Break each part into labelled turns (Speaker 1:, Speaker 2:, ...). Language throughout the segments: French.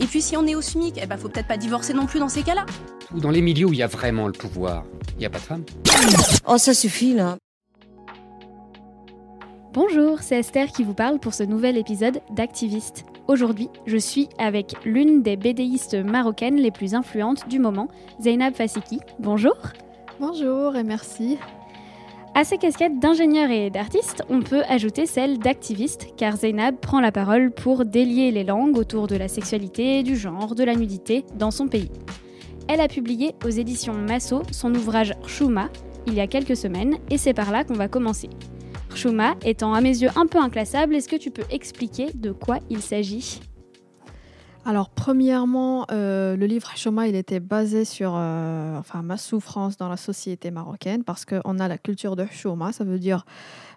Speaker 1: Et puis si on est au SMIC, eh ben faut peut-être pas divorcer non plus dans ces cas-là.
Speaker 2: Ou dans les milieux où il y a vraiment le pouvoir, il n'y a pas de femmes.
Speaker 3: Oh, ça suffit là.
Speaker 4: Bonjour, c'est Esther qui vous parle pour ce nouvel épisode d'Activiste. Aujourd'hui, je suis avec l'une des BDistes marocaines les plus influentes du moment, Zainab Fassiki. Bonjour.
Speaker 5: Bonjour et merci.
Speaker 4: À ces casquettes d'ingénieur et d'artiste, on peut ajouter celle d'activiste, car Zainab prend la parole pour délier les langues autour de la sexualité, du genre, de la nudité dans son pays. Elle a publié aux éditions Masso son ouvrage Chouma il y a quelques semaines, et c'est par là qu'on va commencer. Chouma étant à mes yeux un peu inclassable, est-ce que tu peux expliquer de quoi il s'agit?
Speaker 5: Alors, premièrement, euh, le livre Chouma, il était basé sur euh, enfin, ma souffrance dans la société marocaine parce qu'on a la culture de Chouma, ça veut dire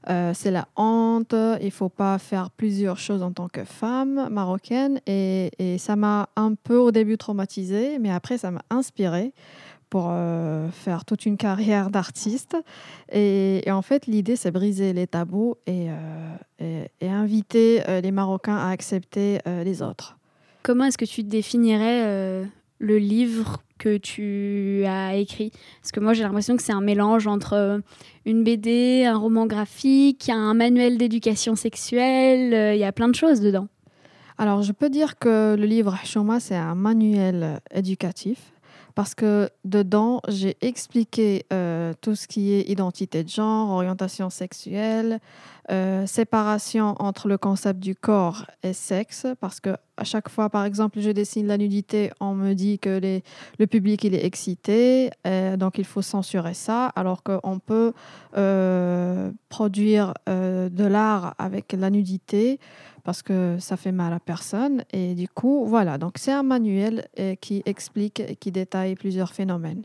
Speaker 5: euh, c'est la honte, il faut pas faire plusieurs choses en tant que femme marocaine et, ça m'a un peu au début traumatisée, mais après ça m'a inspirée pour faire toute une carrière d'artiste. Et, en fait, l'idée, c'est briser les tabous et, inviter les Marocains à accepter les autres.
Speaker 4: Comment est-ce que tu définirais euh, le livre que tu as écrit? Parce que moi, j'ai l'impression que c'est un mélange entre euh, une BD, un roman graphique, un manuel d'éducation sexuelle, euh, il y a plein de choses dedans.
Speaker 5: Alors, je peux dire que le livre Chouma, c'est un manuel éducatif parce que dedans, j'ai expliqué tout ce qui est identité de genre, orientation sexuelle, euh, séparation entre le concept du corps et sexe, parce que à chaque fois, par exemple, je dessine la nudité, on me dit que le public il est excité, euh, donc il faut censurer ça, alors qu'on peut euh, produire de l'art avec la nudité parce que ça fait mal à personne. Et du coup, voilà, donc c'est un manuel qui explique et qui détaille plusieurs phénomènes.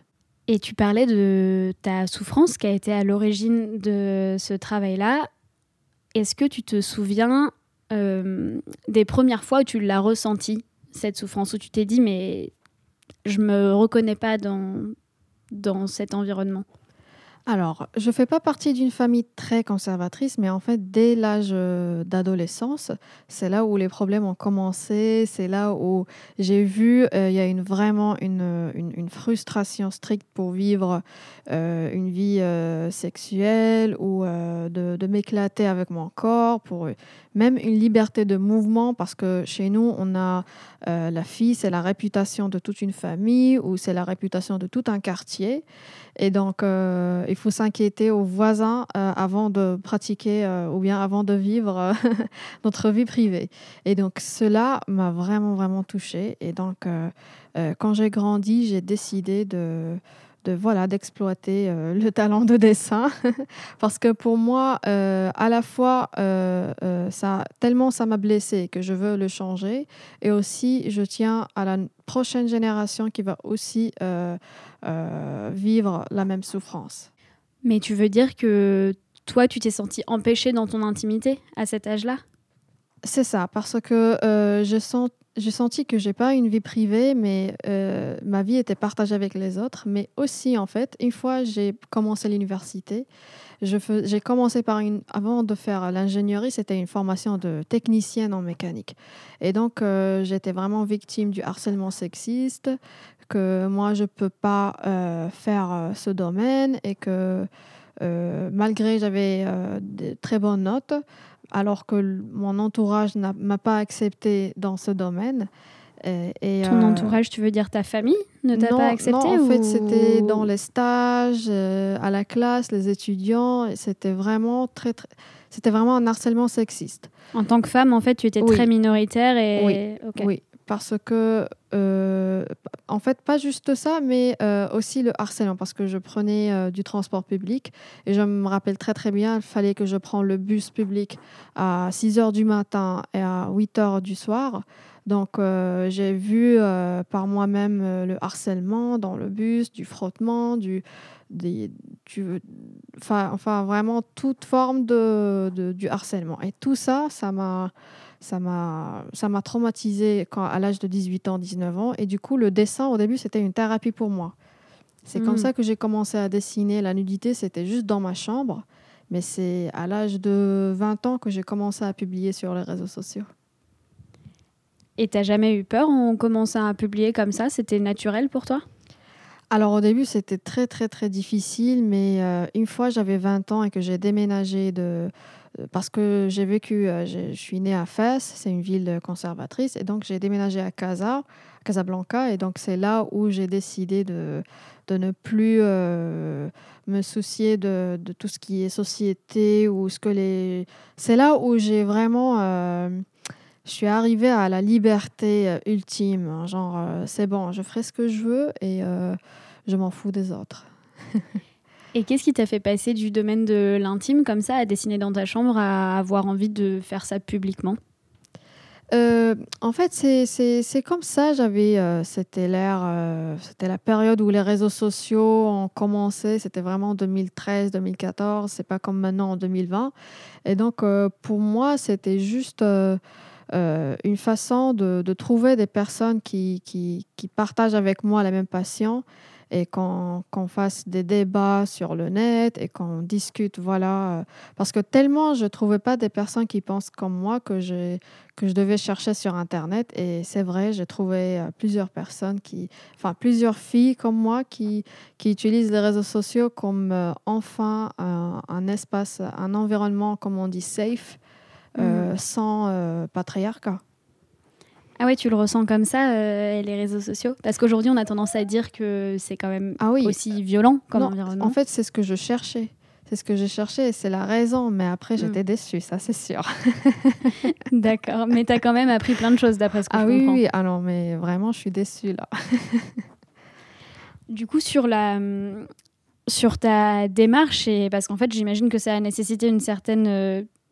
Speaker 4: Et tu parlais de ta souffrance qui a été à l'origine de ce travail-là. Est-ce que tu te souviens euh, des premières fois où tu l'as ressenti, cette souffrance, où tu t'es dit, mais je me reconnais pas dans, dans cet environnement?
Speaker 5: Alors, je ne fais pas partie d'une famille très conservatrice, mais en fait, dès l'âge d'adolescence, c'est là où les problèmes ont commencé, c'est là où j'ai vu, il euh, y a une, vraiment une, une, frustration stricte pour vivre euh, une vie euh, sexuelle ou de, de m'éclater avec mon corps, pour même une liberté de mouvement, parce que chez nous, on a la fille, c'est la réputation de toute une famille ou c'est la réputation de tout un quartier. Et donc, euh, il faut s'inquiéter aux voisins euh, avant de pratiquer euh, ou bien avant de vivre notre vie privée. Et donc, cela m'a vraiment, vraiment touchée. Et donc, quand j'ai grandi, j'ai décidé de, de voilà d'exploiter euh, le talent de dessin parce que pour moi euh, à la fois euh, ça tellement ça m'a blessé que je veux le changer et aussi je tiens à la prochaine génération qui va aussi vivre la même souffrance.
Speaker 4: Mais tu veux dire que toi tu t'es senti empêché dans ton intimité à cet âge-là?
Speaker 5: C'est ça parce que je sens j'ai senti que j'ai pas une vie privée, mais euh, ma vie était partagée avec les autres. Mais aussi, en fait, une fois j'ai commencé l'université, j'ai commencé par une. Avant de faire l'ingénierie, c'était une formation de technicienne en mécanique. Et donc, euh, j'étais vraiment victime du harcèlement sexiste, que moi, je peux pas euh, faire euh, ce domaine et que. malgré j'avais de très bonnes notes, alors que mon entourage n'a m'a pas accepté dans ce domaine. Et, et,
Speaker 4: Ton
Speaker 5: euh,
Speaker 4: entourage, tu veux dire ta famille, ne t'a pas accepté
Speaker 5: Non, en fait, c'était dans les stages, euh, à la classe, les étudiants. C'était vraiment très, très- c'était vraiment un harcèlement sexiste.
Speaker 4: En tant que femme, en fait, tu étais
Speaker 5: Oui.
Speaker 4: très minoritaire et.
Speaker 5: Oui, oui, parce que, euh, en fait, pas juste ça, mais euh, aussi le harcèlement, parce que je prenais euh, du transport public et je me rappelle très très bien, il fallait que je prenne le bus public à 6 heures du matin et à 8 heures du soir. Donc, j'ai vu par moi-même le harcèlement dans le bus, du frottement, du, des, du- enfin, enfin, vraiment toute forme de, de- du harcèlement. Et tout ça, ça m'a ça m'a ça m'a traumatisé quand à l'âge de 18 ans 19 ans. Et du coup le dessin au début c'était une thérapie pour moi. C'est comme
Speaker 4: Mm.
Speaker 5: ça que j'ai commencé à dessiner. La nudité c'était juste dans ma chambre. Mais c'est à l'âge de 20 ans que j'ai commencé à publier sur les réseaux sociaux.
Speaker 4: Et t'as jamais eu peur en commençant à publier comme ça? C'était naturel pour toi?
Speaker 5: Alors au début, c'était très très très difficile, mais euh, une fois j'avais 20 ans et que j'ai déménagé de parce que j'ai vécu, euh, je suis née à Fès, c'est une ville conservatrice, et donc j'ai déménagé à Casa, Casablanca, et donc c'est là où j'ai décidé de, ne plus euh, me soucier de, tout ce qui est société ou ce que les. C'est là où j'ai vraiment. euh, je suis arrivée à la liberté euh, ultime. hein, Genre, euh, c'est bon, je ferai ce que je veux et euh, je m'en fous des autres.
Speaker 4: Et qu'est-ce qui t'a fait passer du domaine de l'intime comme ça, à dessiner dans ta chambre, à avoir envie de faire ça publiquement?
Speaker 5: Euh, en fait, c'est- comme ça. J'avais, euh, c'était l'ère, euh, c'était la période où les réseaux sociaux ont commencé. C'était vraiment 2013-2014. C'est pas comme maintenant en 2020. Et donc, pour moi, c'était juste une façon de, de trouver des personnes qui, qui, qui partagent avec moi la même passion et qu'on qu'on fasse des débats sur le net et qu'on discute, voilà. euh, Parce que tellement je trouvais pas des personnes qui pensent comme moi que j'ai que je devais chercher sur Internet. Et c'est vrai, j'ai trouvé euh, plusieurs personnes qui, enfin plusieurs filles comme moi qui, qui utilisent les réseaux sociaux comme euh, enfin un, un espace, un environnement, comme on dit, safe, euh, sans euh, patriarcat.
Speaker 4: Ah ouais, tu le ressens comme ça, euh, les réseaux sociaux? Parce qu'aujourd'hui, on a tendance à dire que c'est quand même
Speaker 5: Ah oui.
Speaker 4: aussi violent comme
Speaker 5: Non,
Speaker 4: environnement.
Speaker 5: En fait, c'est ce que je cherchais. C'est ce que j'ai cherché et c'est la raison. Mais après,
Speaker 4: Mm.
Speaker 5: j'étais déçue, ça c'est sûr.
Speaker 4: D'accord, mais tu as quand même appris plein de choses d'après ce que
Speaker 5: Ah
Speaker 4: je
Speaker 5: oui,
Speaker 4: comprends.
Speaker 5: oui, ah non, mais vraiment, je suis déçue là.
Speaker 4: Du coup, sur, la, hum, sur ta démarche, et parce qu'en fait, j'imagine que ça a nécessité une certaine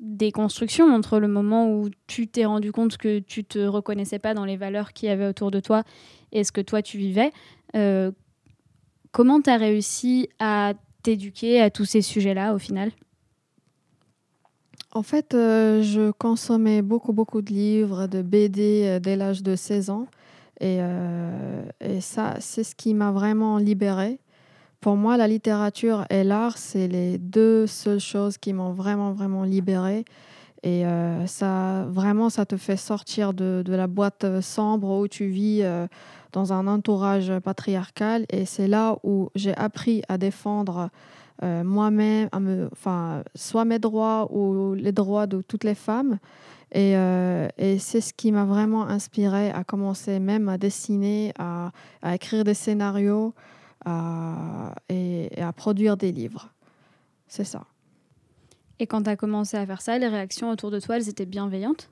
Speaker 4: euh, déconstruction entre le moment où tu t'es rendu compte que tu te reconnaissais pas dans les valeurs qu'il y avait autour de toi et ce que toi tu vivais. Euh, comment tu as réussi à t'éduquer à tous ces sujets-là au final?
Speaker 5: En fait, euh, je consommais beaucoup, beaucoup de livres, de BD euh, dès l'âge de 16 ans. Et ça, c'est ce qui m'a vraiment libérée. Pour moi, la littérature et l'art, c'est les deux seules choses qui m'ont vraiment, vraiment libérée. Et euh, ça, vraiment, ça te fait sortir de, la boîte euh, sombre où tu vis euh, dans un entourage patriarcal. Et c'est là où j'ai appris à défendre moi-même, enfin, soit mes droits ou les droits de toutes les femmes. Et, c'est ce qui m'a vraiment inspirée à commencer même à dessiner, à écrire des scénarios à- et, et à produire des livres. C'est ça.
Speaker 4: Et quand tu as commencé à faire ça, les réactions autour de toi, elles étaient bienveillantes?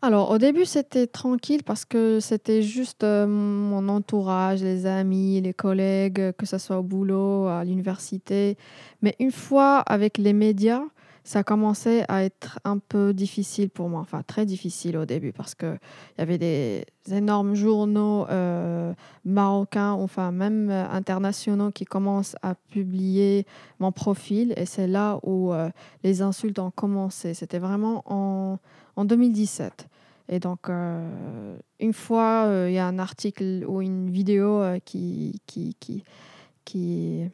Speaker 5: Alors, au début, c'était tranquille parce que c'était juste euh, mon entourage, les amis, les collègues, que ce soit au boulot, à l'université. Mais une fois avec les médias, ça a commencé à être un peu difficile pour moi, enfin très difficile au début parce qu'il y avait des énormes journaux euh, marocains, enfin même euh, internationaux qui commencent à publier mon profil et c'est là où euh, les insultes ont commencé. C'était vraiment en, en 2017. Et donc, une fois, il y a un article ou une vidéo qui, qui, qui, qui,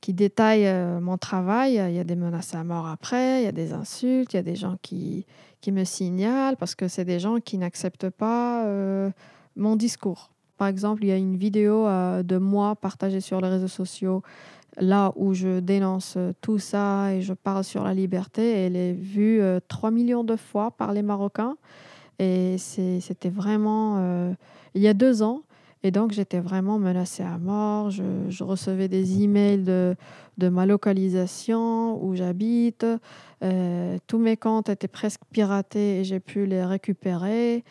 Speaker 5: qui détaille euh, mon travail. Il y a des menaces à mort après, il y a des insultes, il y a des gens qui, qui me signalent parce que c'est des gens qui n'acceptent pas euh, mon discours. par exemple, il y a une vidéo euh, de moi partagée sur les réseaux sociaux, là où je dénonce euh, tout ça et je parle sur la liberté. Elle est vue 3 millions de fois par les Marocains. Et c'était vraiment il y a deux ans. Et donc, j'étais vraiment menacée à mort. Je, recevais des emails de, de ma localisation, où j'habite. Euh, tous mes comptes étaient presque piratés et j'ai pu les récupérer.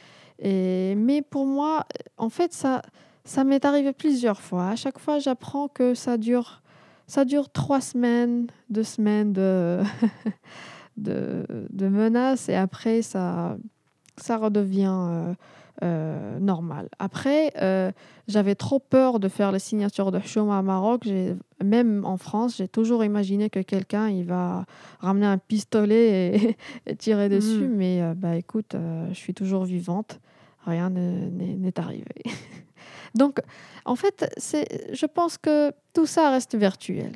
Speaker 5: Mais pour moi, en fait, ça, ça m'est arrivé plusieurs fois. À chaque fois, j'apprends que ça dure, ça dure trois semaines, deux semaines de, de, de menaces et après, ça, ça redevient euh, euh, normal. Après, euh, j'avais trop peur de faire les signatures de chômage à Maroc. Même en France, j'ai toujours imaginé que quelqu'un il va ramener un pistolet et, tirer dessus. Mm. Mais euh, bah, écoute, je suis toujours vivante. Rien n'est arrivé. Donc, en fait, je pense que tout ça reste virtuel.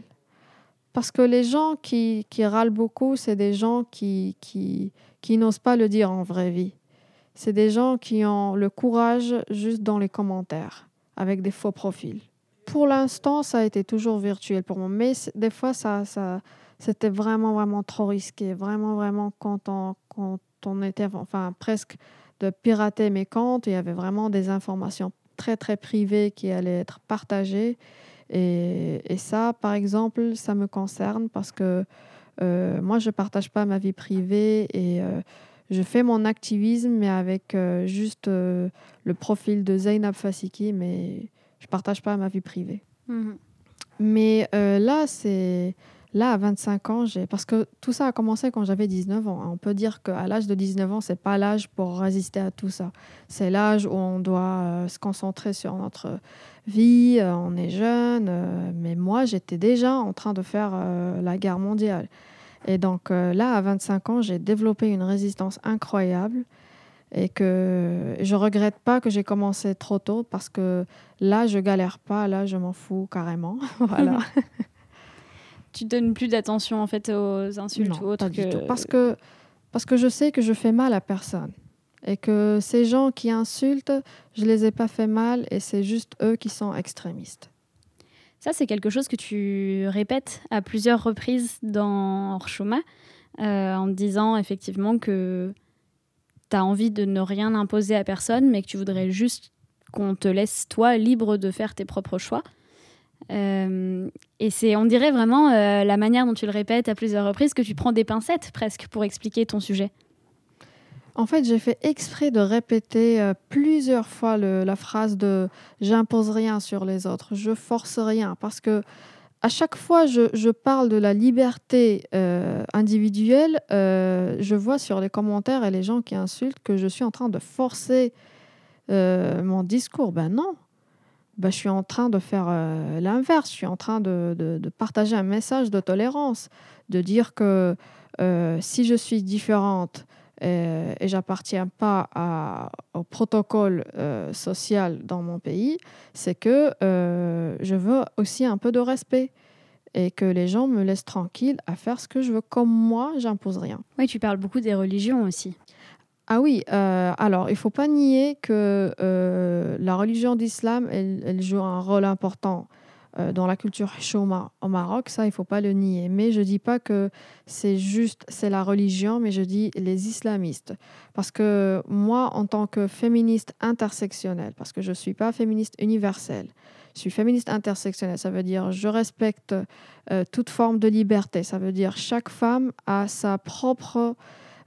Speaker 5: Parce que les gens qui, qui râlent beaucoup, c'est des gens qui, qui, qui n'osent pas le dire en vraie vie. C'est des gens qui ont le courage juste dans les commentaires, avec des faux profils. Pour l'instant, ça a été toujours virtuel pour moi, mais des fois, ça, ça, c'était vraiment, vraiment trop risqué. Vraiment, vraiment, quand on, quand on était, enfin, presque de pirater mes comptes, il y avait vraiment des informations très, très privées qui allaient être partagées. Et, et ça, par exemple, ça me concerne parce que euh, moi, je ne partage pas ma vie privée et euh, je fais mon activisme, mais avec euh, juste euh, le profil de Zainab Fasiki, mais je ne partage pas ma vie privée. Mhm. Mais euh, là, c'est là à 25 ans, j'ai parce que tout ça a commencé quand j'avais 19 ans. On peut dire qu'à l'âge de 19 ans, c'est pas l'âge pour résister à tout ça. C'est l'âge où on doit se concentrer sur notre vie. on est jeune, mais moi, j'étais déjà en train de faire la guerre mondiale. Et donc euh, là, à 25 ans, j'ai développé une résistance incroyable et que je regrette pas que j'ai commencé trop tôt parce que là, je galère pas, là, je m'en fous carrément. voilà.
Speaker 4: tu donnes plus d'attention en fait aux insultes ou autres
Speaker 5: pas du tout. Parce que parce que je sais que je fais mal à personne et que ces gens qui insultent, je les ai pas fait mal et c'est juste eux qui sont extrémistes.
Speaker 4: Ça, c'est quelque chose que tu répètes à plusieurs reprises dans Orshoma, euh, en disant effectivement que tu as envie de ne rien imposer à personne, mais que tu voudrais juste qu'on te laisse, toi, libre de faire tes propres choix. Euh, et c'est, on dirait vraiment, euh, la manière dont tu le répètes à plusieurs reprises, que tu prends des pincettes presque pour expliquer ton sujet.
Speaker 5: En fait, j'ai fait exprès de répéter euh, plusieurs fois la phrase de j'impose rien sur les autres, je force rien, parce que à chaque fois je, je parle de la liberté euh, individuelle, euh, je vois sur les commentaires et les gens qui insultent que je suis en train de forcer mon discours. Ben non, ben, je suis en train de faire l'inverse, je suis en train de, partager un message de tolérance, de dire que si je suis différente, euh, et j'appartiens pas au protocole euh, social dans mon pays, c'est que euh, je veux aussi un peu de respect et que les gens me laissent tranquille à faire ce que je veux comme moi, j'impose rien.
Speaker 4: Oui, tu parles beaucoup des religions aussi.
Speaker 5: Ah oui, alors il faut pas nier que la religion d'islam, elle, elle, joue un rôle important dans la culture choma au Maroc, ça, il faut pas le nier. Mais je dis pas que c'est juste, c'est la religion, mais je dis les islamistes. Parce que moi, en tant que féministe intersectionnelle, parce que je ne suis pas féministe universelle, je suis féministe intersectionnelle, ça veut dire je respecte euh, toute forme de liberté. Ça veut dire chaque femme a sa propre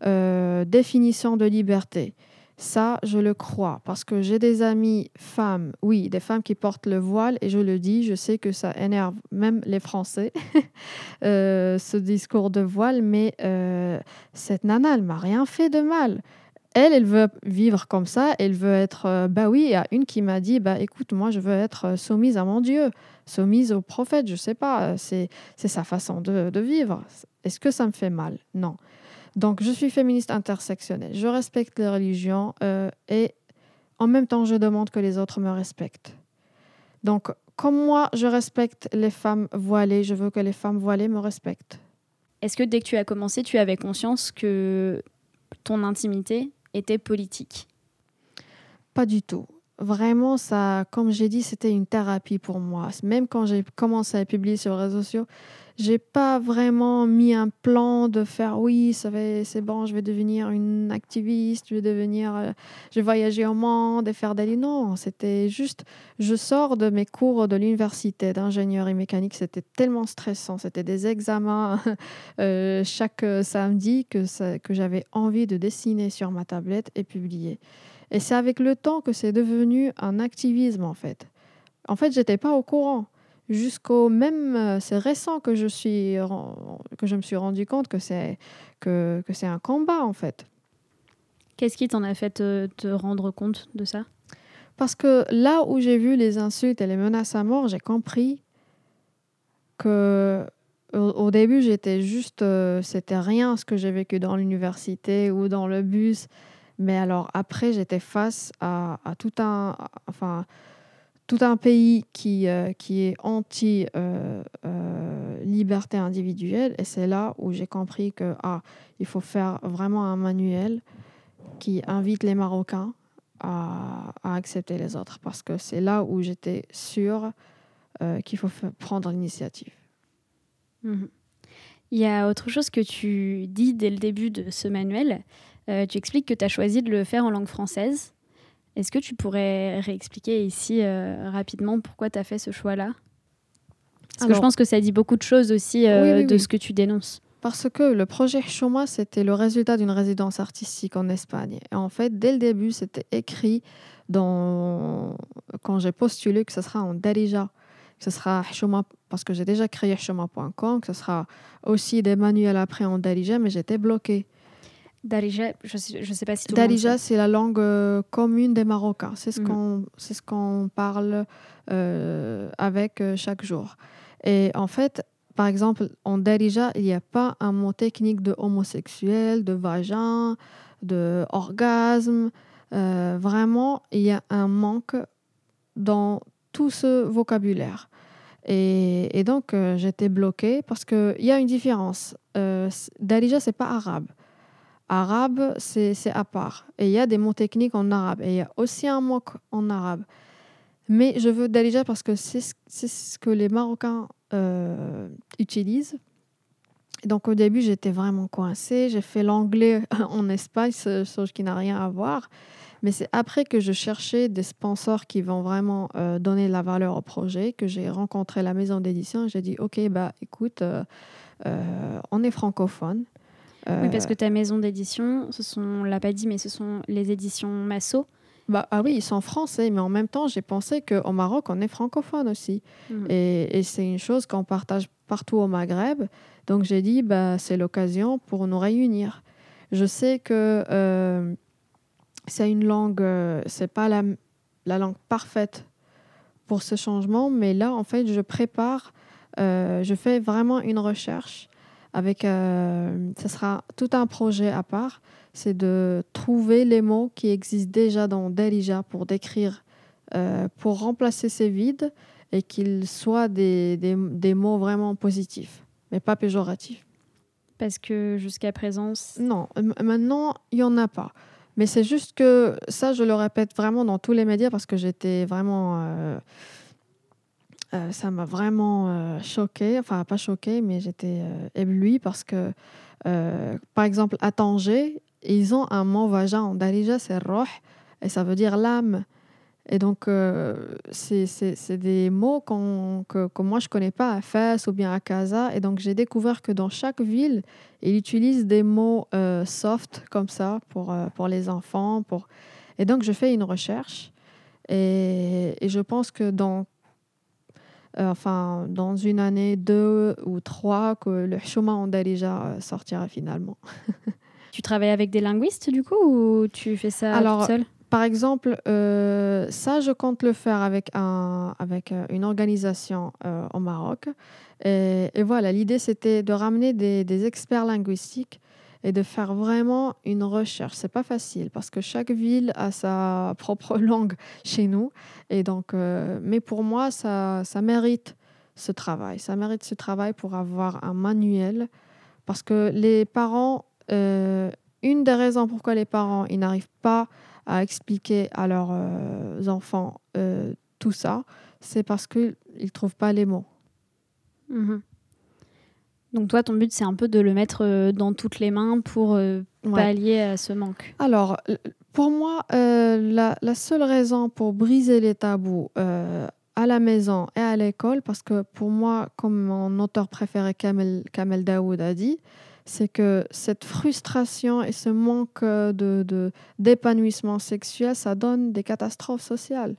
Speaker 5: euh, définition de liberté. Ça, je le crois, parce que j'ai des amies femmes, oui, des femmes qui portent le voile, et je le dis, je sais que ça énerve même les Français, euh, ce discours de voile, mais euh, cette nana, elle m'a rien fait de mal. Elle, elle veut vivre comme ça, elle veut être... Euh, bah oui, il y a une qui m'a dit, bah écoute, moi, je veux être soumise à mon Dieu, soumise au prophète, je sais pas, c'est sa façon de, de vivre. Est-ce que ça me fait mal? Non. Donc, je suis féministe intersectionnelle. Je respecte les religions euh, et en même temps, je demande que les autres me respectent. Donc, comme moi, je respecte les femmes voilées, je veux que les femmes voilées me respectent.
Speaker 4: Est-ce que dès que tu as commencé, tu avais conscience que ton intimité était politique?
Speaker 5: Pas du tout. Vraiment, ça, comme j'ai dit, c'était une thérapie pour moi. Même quand j'ai commencé à publier sur les réseaux sociaux, j'ai pas vraiment mis un plan de faire oui, c'est bon, je vais devenir une activiste, je vais devenir, euh, je vais voyager au monde et faire des livres. Non, c'était juste, je sors de mes cours de l'université d'ingénierie mécanique, c'était tellement stressant, c'était des examens euh, chaque samedi que, que j'avais envie de dessiner sur ma tablette et publier. Et c'est avec le temps que c'est devenu un activisme en fait. En fait, j'étais pas au courant. Jusqu'au même euh, c'est récent que je suis que je me suis rendu compte que c'est que, que c'est un combat en fait.
Speaker 4: Qu'est-ce qui t'en a fait te, te rendre compte de ça?
Speaker 5: Parce que là où j'ai vu les insultes et les menaces à mort j'ai compris que au, au début j'étais juste euh, c'était rien ce que j'ai vécu dans l'université ou dans le bus mais alors après j'étais face à, tout un enfin tout un pays qui, euh, qui est anti euh, euh, liberté individuelle et c'est là où j'ai compris que ah, il faut faire vraiment un manuel qui invite les Marocains à, accepter les autres parce que c'est là où j'étais sûre qu'il faut fa- prendre l'initiative.
Speaker 4: Mhm. Il y a autre chose que tu dis dès le début de ce manuel. Euh, tu expliques que tu as choisi de le faire en langue française. Est-ce que tu pourrais réexpliquer ici euh, rapidement pourquoi tu as fait ce choix-là? Parce que je
Speaker 5: Alors-
Speaker 4: pense que ça dit beaucoup de choses aussi euh,
Speaker 5: Oui, oui,
Speaker 4: de
Speaker 5: oui.
Speaker 4: ce que tu dénonces.
Speaker 5: Parce que le projet Choma, c'était le résultat d'une résidence artistique en Espagne. Et en fait, dès le début, c'était écrit dans... quand j'ai postulé que ce sera en Darija, que ce sera Choma, parce que j'ai déjà créé Choma.com, que ce sera aussi des manuels après en Darija, mais j'étais bloquée.
Speaker 4: Darija, je sais, je sais pas si tout le monde
Speaker 5: Darija, c'est la langue euh, commune des Marocains. C'est ce
Speaker 4: Mhm.
Speaker 5: qu'on c'est ce qu'on parle euh, avec euh, chaque jour. Et en fait, par exemple, en Darija, il n'y a pas un mot technique de homosexuel, de vagin, de orgasme. Vraiment, il y a un manque dans tout ce vocabulaire. Et, et donc, j'étais bloquée parce qu'il y a une différence. Darija, c'est pas arabe. Arabe, c'est à part. Et il y a des mots techniques en arabe. Et il y a aussi un mot en arabe. Mais je veux Darija parce que c'est ce- que les Marocains euh, utilisent. Donc au début, j'étais vraiment coincée. J'ai fait l'anglais en Espagne, chose qui n'a rien à voir. Mais c'est après que je cherchais des sponsors qui vont vraiment euh, donner de la valeur au projet que j'ai rencontré la maison d'édition. J'ai dit, OK, bah, écoute, euh, on est francophone.
Speaker 4: Oui,
Speaker 5: Euh,
Speaker 4: parce que ta maison d'édition, ce sont, on l'a pas dit, mais ce sont les éditions Masso.
Speaker 5: Bah, ah oui, ils sont français, mais en même temps, j'ai pensé qu'au Maroc, on est francophone aussi.
Speaker 4: Mhm.
Speaker 5: Et, et c'est une chose qu'on partage partout au Maghreb. Donc j'ai dit, bah, c'est l'occasion pour nous réunir. Je sais que euh, c'est une langue, euh, c'est pas la, la langue parfaite pour ce changement, mais là, en fait, je prépare, euh, je fais vraiment une recherche avec, euh, ce sera tout un projet à part, c'est de trouver les mots qui existent déjà dans Darija pour décrire, euh, pour remplacer ces vides et qu'ils soient des, des, des mots vraiment positifs, mais pas péjoratifs.
Speaker 4: Parce que jusqu'à présent,
Speaker 5: Non, maintenant, il n'y en a pas. Mais c'est juste que ça, je le répète vraiment dans tous les médias parce que j'étais vraiment... euh, euh, ça m'a vraiment euh, choquée, enfin pas choquée, mais j'étais euh, éblouie parce que, euh, par exemple, à Tanger, ils ont un mot vagin Darija, c'est roh, et ça veut dire l'âme. Et donc, c'est des mots que, que moi, je connais pas à Fès ou bien à Casa. Et donc, j'ai découvert que dans chaque ville, ils utilisent des mots soft comme ça pour, pour les enfants. Et donc, je fais une recherche. Et, et je pense que dans, enfin, dans une année, deux ou trois, que le chemin Darija euh, sortira finalement.
Speaker 4: tu travailles avec des linguistes du coup ou tu fais ça
Speaker 5: Alors,
Speaker 4: seule?
Speaker 5: Par exemple, euh, ça, je compte le faire avec, un, avec euh, une organisation euh, au Maroc. Et, et voilà, l'idée, c'était de ramener des, des experts linguistiques et de faire vraiment une recherche. C'est pas facile parce que chaque ville a sa propre langue chez nous. Et donc, euh, mais pour moi, ça, ça mérite ce travail. Ça mérite ce travail pour avoir un manuel parce que les parents, euh, une des raisons pourquoi les parents ils n'arrivent pas à expliquer à leurs euh, enfants tout ça, c'est parce qu'ils ne trouvent pas les mots.
Speaker 4: Mhm. Donc toi, ton but, c'est un peu de le mettre euh, dans toutes les mains pour euh,
Speaker 5: Ouais.
Speaker 4: pallier à ce manque.
Speaker 5: Alors, pour moi, euh, la, la seule raison pour briser les tabous euh, à la maison et à l'école, parce que pour moi, comme mon auteur préféré Kamel, Kamel Daoud a dit, c'est que cette frustration et ce manque euh, de- d'épanouissement sexuel, ça donne des catastrophes sociales.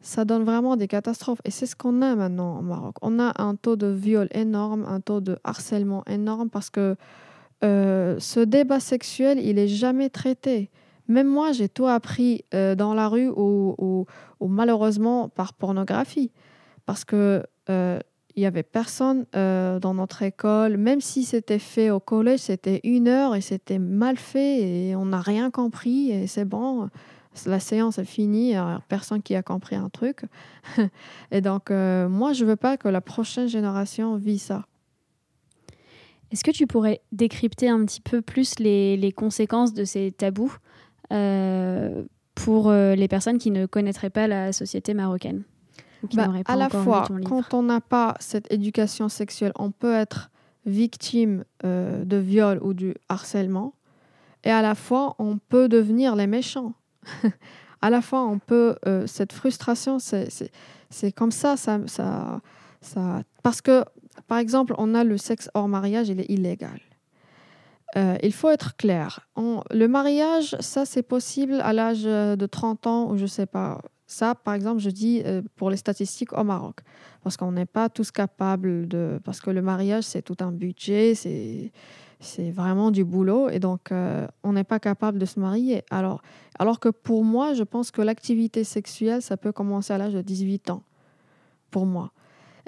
Speaker 5: Ça donne vraiment des catastrophes. Et c'est ce qu'on a maintenant au Maroc. On a un taux de viol énorme, un taux de harcèlement énorme, parce que euh, ce débat sexuel, il est jamais traité. Même moi, j'ai tout appris euh, dans la rue ou, malheureusement par pornographie. Parce que euh, il y avait personne euh, dans notre école, même si c'était fait au collège, c'était une heure et c'était mal fait et on n'a rien compris et c'est bon, la séance est finie, il y a personne qui a compris un truc. et donc, euh, moi, je veux pas que la prochaine génération vit ça.
Speaker 4: Est-ce que tu pourrais décrypter un petit peu plus les, les conséquences de ces tabous euh, pour euh, les personnes qui ne connaîtraient pas la société marocaine qui
Speaker 5: Bah,
Speaker 4: pas
Speaker 5: à la fois, quand on n'a pas cette éducation sexuelle, on peut être victime euh, de viol ou du harcèlement, et à la fois, on peut devenir les méchants. à la fois, on peut euh, cette frustration, c'est comme ça, ça, ça, ça, parce que par exemple, on a le sexe hors mariage, il est illégal. Euh, il faut être clair. Le mariage, ça, c'est possible à l'âge euh, de 30 ans ou je sais pas. Ça, par exemple, je dis pour les statistiques au Maroc. Parce qu'on n'est pas tous capables de. Parce que le mariage, c'est tout un budget, c'est. C'est vraiment du boulot et donc euh, on n'est pas capable de se marier. Alors, alors que pour moi, je pense que l'activité sexuelle, ça peut commencer à l'âge de 18 ans, pour moi.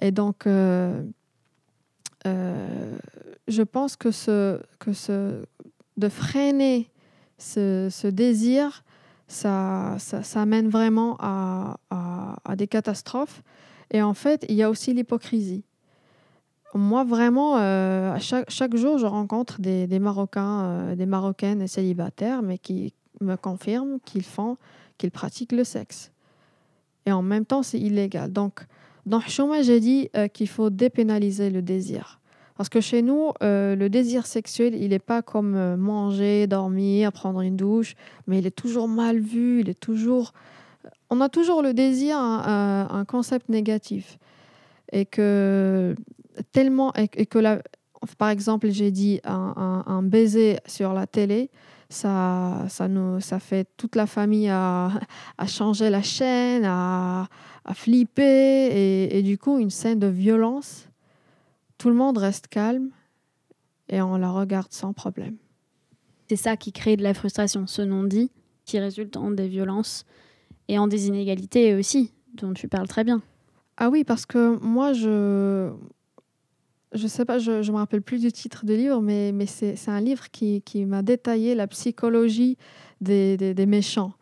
Speaker 5: Et donc, euh, euh, je pense que, ce, que ce, de freiner ce, ce désir, ça, ça, vraiment à, à des catastrophes. Et en fait, il y a aussi l'hypocrisie. Moi, vraiment, euh, chaque, chaque jour, je rencontre des, Marocains, euh, des Marocaines célibataires, mais qui me confirment qu'ils font, qu'ils pratiquent le sexe. Et en même temps, c'est illégal. Donc, dans Chouma, j'ai dit euh, qu'il faut dépénaliser le désir. Parce que chez nous, le désir sexuel, il n'est pas comme manger, dormir, prendre une douche, mais il est toujours mal vu, il est toujours... On a toujours le désir, un- un concept négatif. Et que tellement... Et, et que la, par exemple, j'ai dit un, un- un baiser sur la télé, ça, ça, nous, ça fait toute la famille à, à changer la chaîne, à, à flipper, et, et du coup, une scène de violence tout le monde reste calme et on la regarde sans problème.
Speaker 4: C'est ça qui crée de la frustration, ce non-dit, qui résulte en des violences et en des inégalités aussi, dont tu parles très bien.
Speaker 5: Ah oui, parce que moi, je je sais pas, je ne me rappelle plus du titre du livre, mais, c'est un livre qui, m'a détaillé la psychologie des, méchants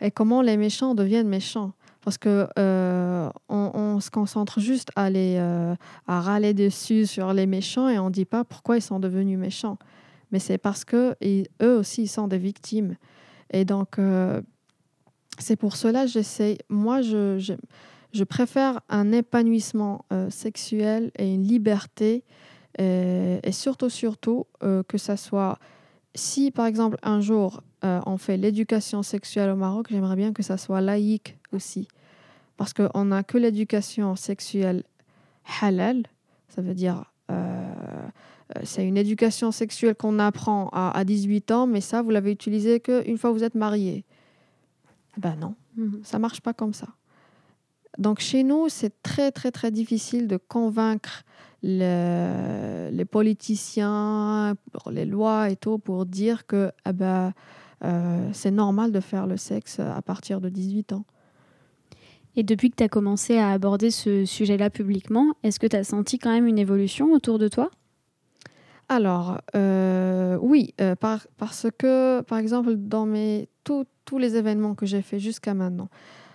Speaker 5: et comment les méchants deviennent méchants. Parce que euh, on, se concentre juste euh, à râler dessus sur les méchants et on ne dit pas pourquoi ils sont devenus méchants. Mais c'est parce que eux aussi, ils sont des victimes. Et donc, euh, c'est pour cela que j'essaie. Moi, je, je préfère un épanouissement euh, sexuel et une liberté. Et, et surtout, surtout, euh, que ça soit. Si, par exemple, un jour, euh, on fait l'éducation sexuelle au Maroc, j'aimerais bien que ça soit laïque aussi. Parce qu'on n'a que l'éducation sexuelle halal, ça veut dire. euh, euh, c'est une éducation sexuelle qu'on apprend à, à 18 ans, mais ça, vous l'avez utilisé qu'une fois que vous êtes marié. Ben non,
Speaker 4: Mhm.
Speaker 5: ça marche pas comme ça. Donc chez nous, c'est très très très difficile de convaincre le- les politiciens, pour les lois et tout, pour dire que ah ben, euh, c'est normal de faire le sexe à partir de 18 ans.
Speaker 4: Et depuis que tu as commencé à aborder ce sujet-là publiquement, est-ce que tu as senti quand même une évolution autour de toi?
Speaker 5: Alors, euh, oui, euh, par- parce que, par exemple, dans mes, tous- tous les événements que j'ai faits jusqu'à maintenant,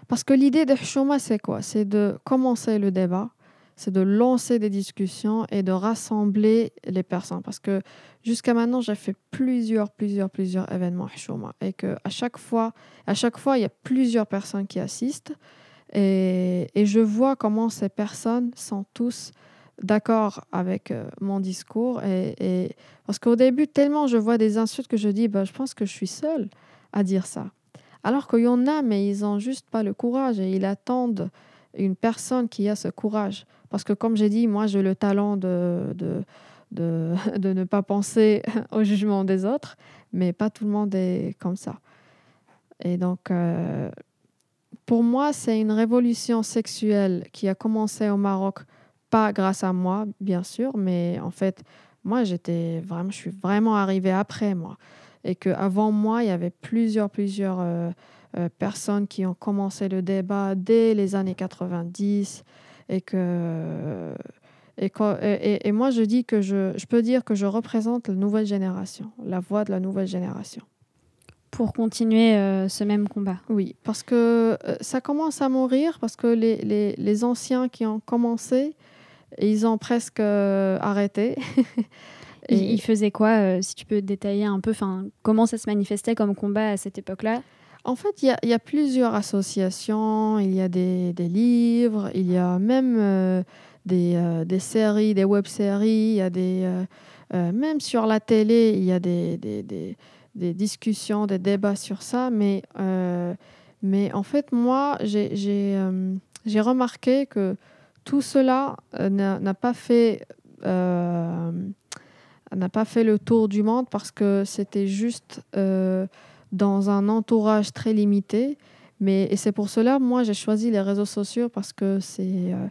Speaker 5: parce que l'idée de Hchouma, c'est quoi? C'est de commencer le débat, c'est de lancer des discussions et de rassembler les personnes. Parce que jusqu'à maintenant, j'ai fait plusieurs, plusieurs, plusieurs événements Hchouma. Et que à chaque fois, à chaque fois, il y a plusieurs personnes qui assistent. Et, je vois comment ces personnes sont tous d'accord avec euh, mon discours. Et, parce qu'au début, tellement je vois des insultes que je dis, bah, je pense que je suis seule à dire ça. Alors qu'il y en a, mais ils n'ont juste pas le courage et ils attendent une personne qui a ce courage. Parce que comme j'ai dit, moi j'ai le talent de, de, de, ne pas penser au jugement des autres, mais pas tout le monde est comme ça. Et donc, euh, pour moi, c'est une révolution sexuelle qui a commencé au Maroc, pas grâce à moi, bien sûr, mais en fait, moi, j'étais vraiment, je suis vraiment arrivée après moi. Et qu'avant moi, il y avait plusieurs, plusieurs euh, euh, personnes qui ont commencé le débat dès les années 90 et que et, et, et, moi je dis que je, je, peux dire que je représente la nouvelle génération, la voix de la nouvelle génération.
Speaker 4: Pour continuer euh, ce même combat.
Speaker 5: Oui, parce que euh, ça commence à mourir, parce que les, les, les anciens qui ont commencé, ils ont presque euh, arrêté.
Speaker 4: et ils faisaient quoi, si tu peux détailler un peu, comment ça se manifestait comme combat à cette époque-là?
Speaker 5: En fait, il y, y, a plusieurs associations, il y a des, des livres, il y a même euh, des, euh, des, séries, des web-séries, il y a des, euh, euh, même sur la télé, il y a des, des, discussions, des débats sur ça. Mais, euh, mais en fait, moi, j'ai remarqué que tout cela n'a pas fait n'a pas fait le tour du monde parce que c'était juste dans un entourage très limité. Mais, et c'est pour cela, moi, j'ai choisi les réseaux sociaux parce que c'est euh,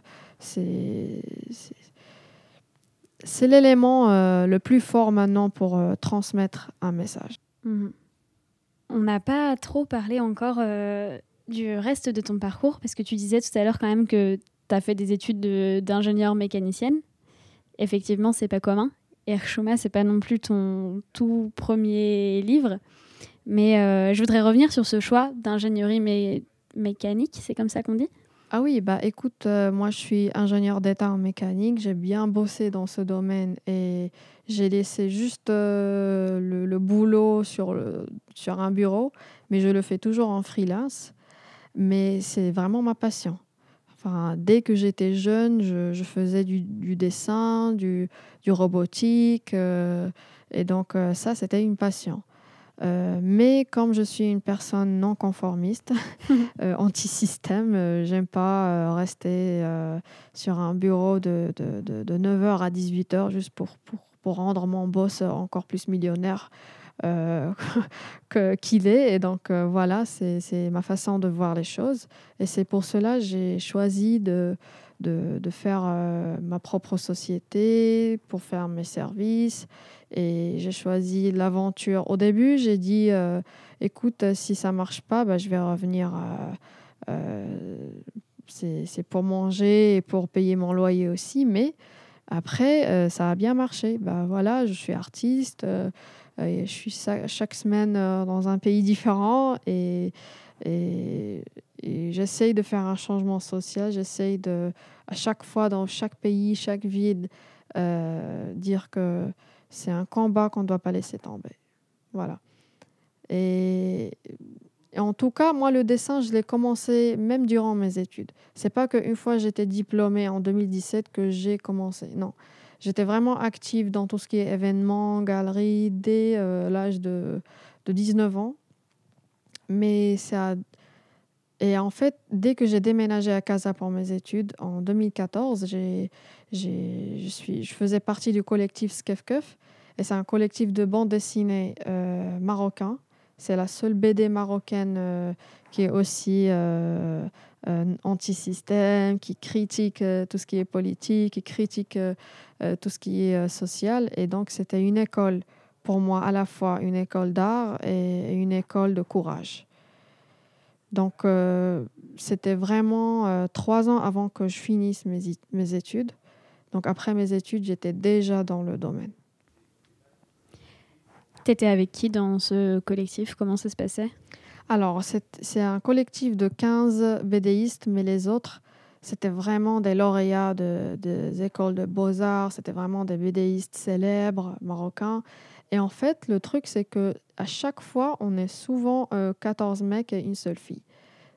Speaker 5: l'élément euh, le plus fort maintenant pour euh, transmettre un message.
Speaker 4: Mmh. On n'a pas trop parlé encore euh, du reste de ton parcours parce que tu disais tout à l'heure quand même que tu as fait des études d'ingénieur mécanicienne. Effectivement, c'est pas commun. Ce c'est pas non plus ton tout premier livre. Mais euh, je voudrais revenir sur ce choix d'ingénierie mé mécanique, c'est comme ça qu'on dit?
Speaker 5: Ah oui, bah écoute, euh, moi je suis ingénieur d'état en mécanique, j'ai bien bossé dans ce domaine et j'ai laissé juste euh, le, boulot sur un bureau, mais je le fais toujours en freelance. Mais c'est vraiment ma passion. Enfin, dès que j'étais jeune, je, je faisais du, du, dessin, du, du robotique, euh, et donc euh, ça, c'était une passion. Euh, mais comme je suis une personne non conformiste, anti-système, j'aime pas rester sur un bureau de, de, de, de 9h à 18h juste pour, pour, pour, rendre mon boss encore plus millionnaire euh, qu'il est. Et donc voilà, c'est ma façon de voir les choses. Et c'est pour cela que j'ai choisi de, de, de faire ma propre société, pour faire mes services et j'ai choisi l'aventure. Au début, j'ai dit, euh, écoute, si ça marche pas, bah, je vais revenir. Euh, euh, c'est pour manger et pour payer mon loyer aussi. Mais après, euh, ça a bien marché. Bah, voilà, je suis artiste. Euh, je suis chaque semaine dans un pays différent. Et, et, j'essaye de faire un changement social. J'essaye de, à chaque fois, dans chaque pays, chaque ville, dire que c'est un combat qu'on ne doit pas laisser tomber. Voilà. Et, et, en tout cas, moi, le dessin, je l'ai commencé même durant mes études. C'est pas qu'une fois j'étais diplômée en 2017 que j'ai commencé. Non. J'étais vraiment active dans tout ce qui est événements, galeries, dès euh, l'âge de, de 19 ans. Mais ça. Et en fait, dès que j'ai déménagé à Casa pour mes études en 2014, j'ai, j'ai, je, suis, je faisais partie du collectif Skefkef. Et c'est un collectif de bande dessinée euh, marocain. C'est la seule BD marocaine euh, qui est aussi euh, anti-système, qui critique tout ce qui est politique, qui critique tout ce qui est social. Et donc, c'était une école pour moi, à la fois une école d'art et une école de courage. Donc, c'était vraiment trois ans avant que je finisse mes, mes études. Donc, après mes études, j'étais déjà dans le domaine.
Speaker 4: Tu étais avec qui dans ce collectif? Comment ça se passait?
Speaker 5: Alors, c'est un collectif de 15 BDistes, mais les autres, C'était vraiment des lauréats de, des écoles de beaux-arts, c'était vraiment des BDistes célèbres marocains. Et en fait, le truc, c'est que à chaque fois, on est souvent 14 mecs et une seule fille.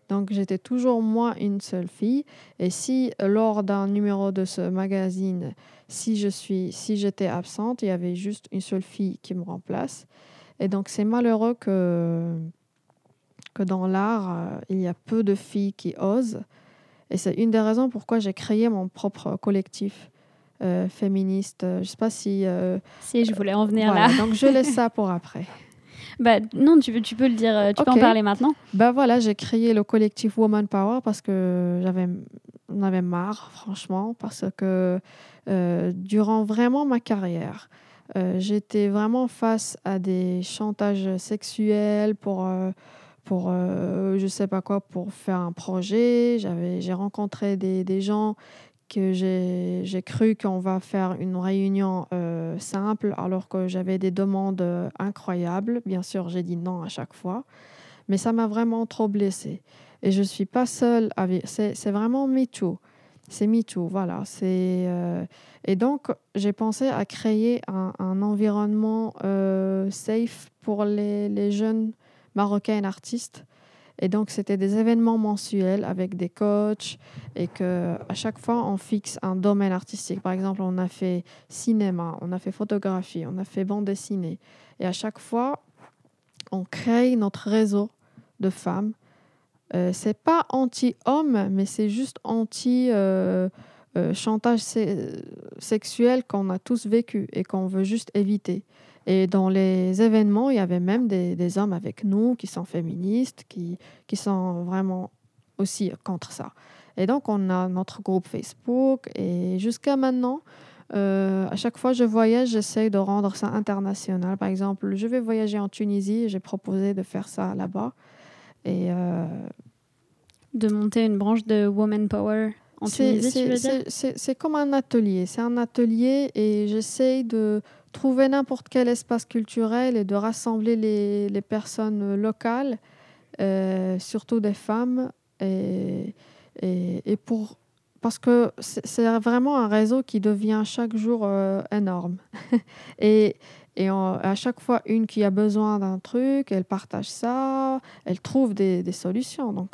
Speaker 5: Donc j'étais toujours moi une seule fille. Et si lors d'un numéro de ce magazine, si je suis, si j'étais absente, il y avait juste une seule fille qui me remplace. Et donc c'est malheureux que que dans l'art, euh, il y a peu de filles qui osent. Et c'est une des raisons pourquoi j'ai créé mon propre collectif euh, féministe. Je ne sais pas si. Euh,
Speaker 4: si, je voulais en venir là.
Speaker 5: Donc je laisse ça pour après.
Speaker 4: Bah, non, tu, tu peux le dire, tu peux en parler maintenant.
Speaker 5: Bah voilà, j'ai créé le collectif Woman Power parce que j'avais, on avait marre, franchement, parce que euh, durant vraiment ma carrière, j'étais vraiment face à des chantages sexuels pour, euh, pour je sais pas quoi, pour faire un projet. J'avais, j'ai rencontré des, gens que j'ai cru qu'on va faire une réunion euh, simple alors que j'avais des demandes euh, incroyables. Bien sûr, j'ai dit non à chaque fois, mais ça m'a vraiment trop blessée. Et je ne suis pas seule. C'est vraiment MeToo. C'est MeToo, voilà. Euh, et donc, j'ai pensé à créer un, environnement safe pour les jeunes marocains artistes et donc, c'était des événements mensuels avec des coachs et que à chaque fois, on fixe un domaine artistique. Par exemple, on a fait cinéma, on a fait photographie, on a fait bande dessinée. Et à chaque fois, on crée notre réseau de femmes. Euh, c'est pas anti-homme, mais c'est juste anti- euh, euh, chantage sexuel qu'on a tous vécu et qu'on veut juste éviter. Et dans les événements, il y avait même des, hommes avec nous qui sont féministes, qui, qui sont vraiment aussi contre ça. Et donc, on a notre groupe Facebook. Et jusqu'à maintenant, euh, à chaque fois que je voyage, j'essaie de rendre ça international. Par exemple, je vais voyager en Tunisie. J'ai proposé de faire ça là-bas. Et. Euh,
Speaker 4: de monter une branche de Woman Power en Tunisie, tu veux dire?
Speaker 5: C'est comme un atelier. C'est un atelier et j'essaie de trouver n'importe quel espace culturel et de rassembler les, les personnes locales, euh, surtout des femmes, et, et, pour, parce que c'est vraiment un réseau qui devient chaque jour euh, énorme. et et à chaque fois, une qui a besoin d'un truc, elle partage ça, elle trouve des, des solutions. Donc,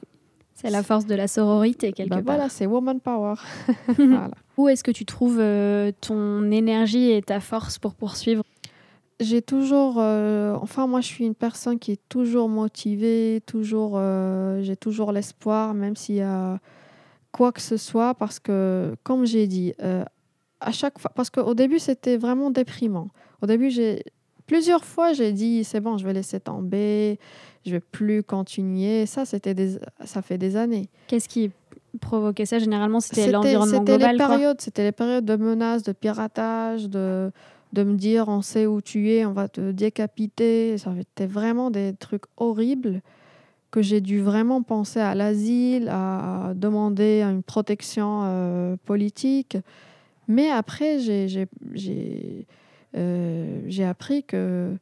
Speaker 4: c'est la force de la sororité, quelque bah
Speaker 5: part. Voilà, c'est woman power.
Speaker 4: Où est-ce que tu trouves euh, ton énergie et ta force pour poursuivre?
Speaker 5: J'ai toujours, euh, enfin moi je suis une personne qui est toujours motivée, toujours, euh, j'ai toujours l'espoir, même s'il y a quoi que ce soit, parce que comme j'ai dit, à chaque fois, parce qu'au début c'était vraiment déprimant. Au début j'ai plusieurs fois j'ai dit c'est bon, je vais laisser tomber, je vais plus continuer. Ça, c'était des, ça fait des années.
Speaker 4: Qu'est-ce qui provoquait ça Généralement, c'était l'environnement global.
Speaker 5: C'était les périodes de menaces, de piratage, de, de me dire on sait où tu es, on va te décapiter. Ça était vraiment des trucs horribles que j'ai dû vraiment penser à l'asile, à demander une protection euh, politique. Mais après, j'ai euh, appris que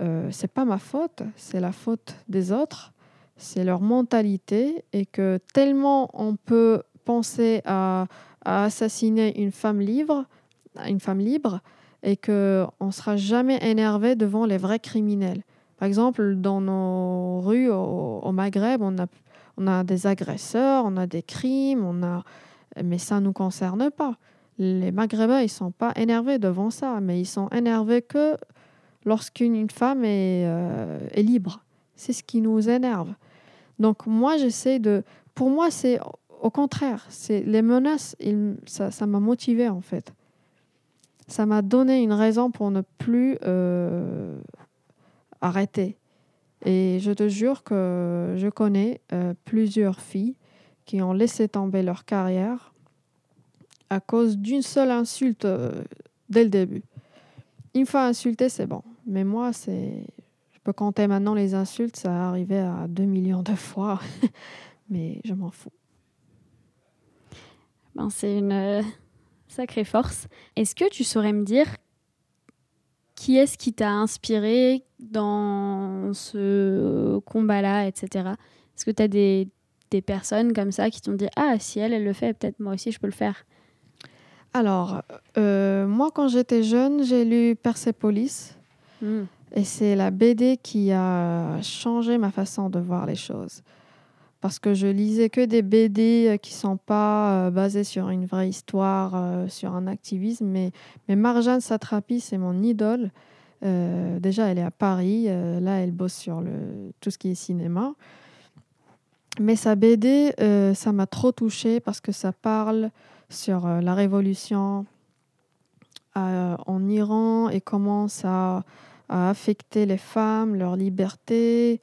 Speaker 5: euh, c'est pas ma faute, c'est la faute des autres, c'est leur mentalité et que tellement on peut penser à, assassiner une femme libre, une femme libre, et que on sera jamais énervé devant les vrais criminels. Par exemple, dans nos rues au, Maghreb, on a, des agresseurs, on a des crimes, on a, mais ça nous concerne pas. Les Maghrébins, ils sont pas énervés devant ça, mais ils sont énervés que lorsqu'une femme euh, est, libre. C'est ce qui nous énerve. Donc moi, j'essaie de... Pour moi, c'est au contraire. C'est les menaces, ça m'a motivé en fait. Ça m'a donné une raison pour ne plus euh, arrêter. Et je te jure que je connais euh, plusieurs filles qui ont laissé tomber leur carrière à cause d'une seule insulte dès le début. Une fois insulté, c'est bon. Mais moi, c'est. Peux compter maintenant les insultes, ça arrivait à 2 millions de fois. Mais je m'en fous.
Speaker 4: Ben, c'est une euh, sacrée force. Est-ce que tu saurais me dire qui est-ce qui t'a inspiré dans ce combat-là, etc. Est-ce que tu as des, des personnes comme ça qui t'ont dit Ah, si elle, elle le fait, peut-être moi aussi je peux le faire?
Speaker 5: Alors, euh, moi, quand j'étais jeune, j'ai lu Persepolis.
Speaker 4: Hmm.
Speaker 5: Et c'est la BD qui a changé ma façon de voir les choses. Parce que je lisais que des BD euh, qui ne sont pas euh, basées sur une vraie histoire, euh, sur un activisme. Mais, mais Marjane Satrapi, c'est mon idole. Euh, déjà, elle est à Paris. là, elle bosse sur tout ce qui est cinéma. Mais sa BD, ça m'a trop touchée parce que ça parle sur la révolution en Iran et comment ça a affecté les femmes, leur liberté.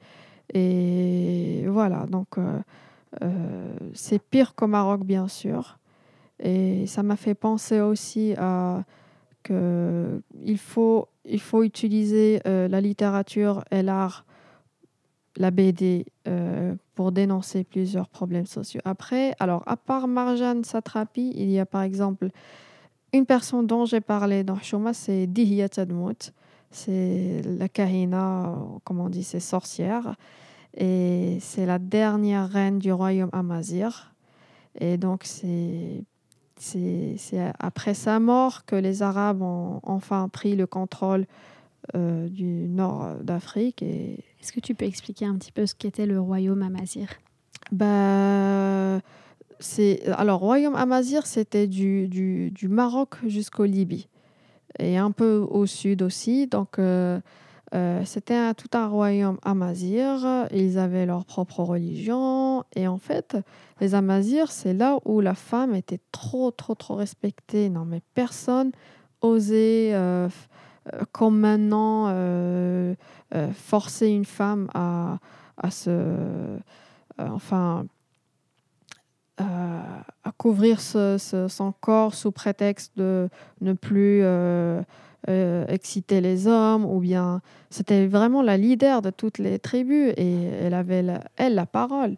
Speaker 5: Et voilà, donc euh, euh, c'est pire qu'au Maroc, bien sûr. Et ça m'a fait penser aussi à que il faut, il faut utiliser euh, la littérature et l'art, la BD, pour dénoncer plusieurs problèmes sociaux. Après, alors, à part Marjane Satrapi, il y a par exemple une personne dont j'ai parlé dans Shoma, c'est Dihya Tadmout. C'est la Kahina, comme on dit, c'est sorcière. Et c'est la dernière reine du royaume Amazir. Et donc, c'est après sa mort que les Arabes ont enfin pris le contrôle euh, du nord d'Afrique. Et
Speaker 4: Est-ce que tu peux expliquer un petit peu ce qu'était le royaume Amazir?
Speaker 5: Bah, c'est alors royaume Amazir, c'était du, du, du Maroc jusqu'au Libye et un peu au sud aussi. Donc euh, euh, c'était tout un royaume Amazir. Ils avaient leur propre religion et en fait, les Amazirs, c'est là où la femme était trop trop trop respectée. Non mais personne osait euh, euh, comme maintenant euh, forcer une femme à, à se enfin euh, à couvrir ce- ce- son corps sous prétexte de ne plus euh, euh, exciter les hommes ou bien c'était vraiment la leader de toutes les tribus et elle avait la, elle la parole.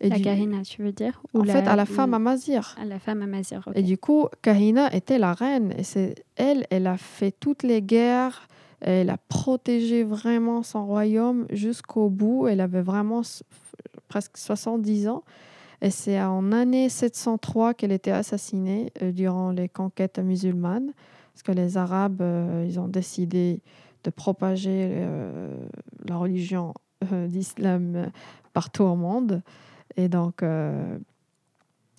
Speaker 5: Et
Speaker 4: La
Speaker 5: du-
Speaker 4: Kahina, tu veux dire? Ou
Speaker 5: en fait, à la femme Amazir.
Speaker 4: À la femme Amazir, ok.
Speaker 5: Et du coup, Kahina était la reine. Et c'est elle, elle a fait toutes les guerres. Elle a protégé vraiment son royaume jusqu'au bout. Elle avait vraiment presque 70 ans. Et c'est en année 703 qu'elle était assassinée euh, durant les conquêtes musulmanes. Parce que les Arabes, euh, ils ont décidé de propager euh, la religion d'islam partout au monde. Et donc,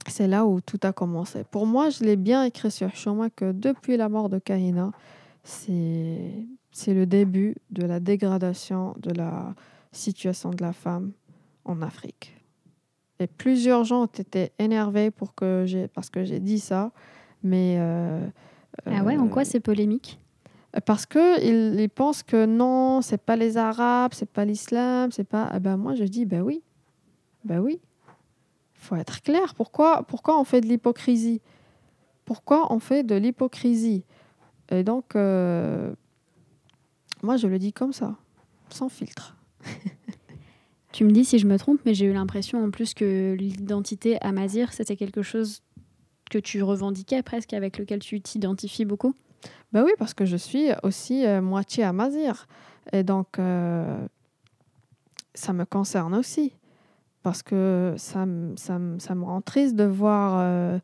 Speaker 5: c'est là où tout a commencé. Pour moi, je l'ai bien écrit sur Shoma que depuis la mort de Kahina, c'est le début de la dégradation de la situation de la femme en Afrique. Et plusieurs gens ont été énervés pour que j'ai parce que j'ai dit ça, mais euh,
Speaker 4: Ah ouais, en
Speaker 5: euh,
Speaker 4: quoi c'est polémique?
Speaker 5: parce que ils, ils pensent que non, c'est pas les Arabes, c'est pas l'islam, c'est pas. Ah ben moi je dis ben oui, ben oui. Faut être clair. Pourquoi, pourquoi on fait de l'hypocrisie? Pourquoi on fait de l'hypocrisie? Et donc, euh, moi je le dis comme ça, sans filtre.
Speaker 4: Tu me dis si je me trompe, mais j'ai eu l'impression en plus que l'identité Amazir, c'était quelque chose que tu revendiquais presque, avec lequel tu t'identifies beaucoup.
Speaker 5: Ben oui, parce que je suis aussi euh, moitié amazir. Et donc, euh, ça me concerne aussi. Parce que ça, ça, ça me rend triste de voir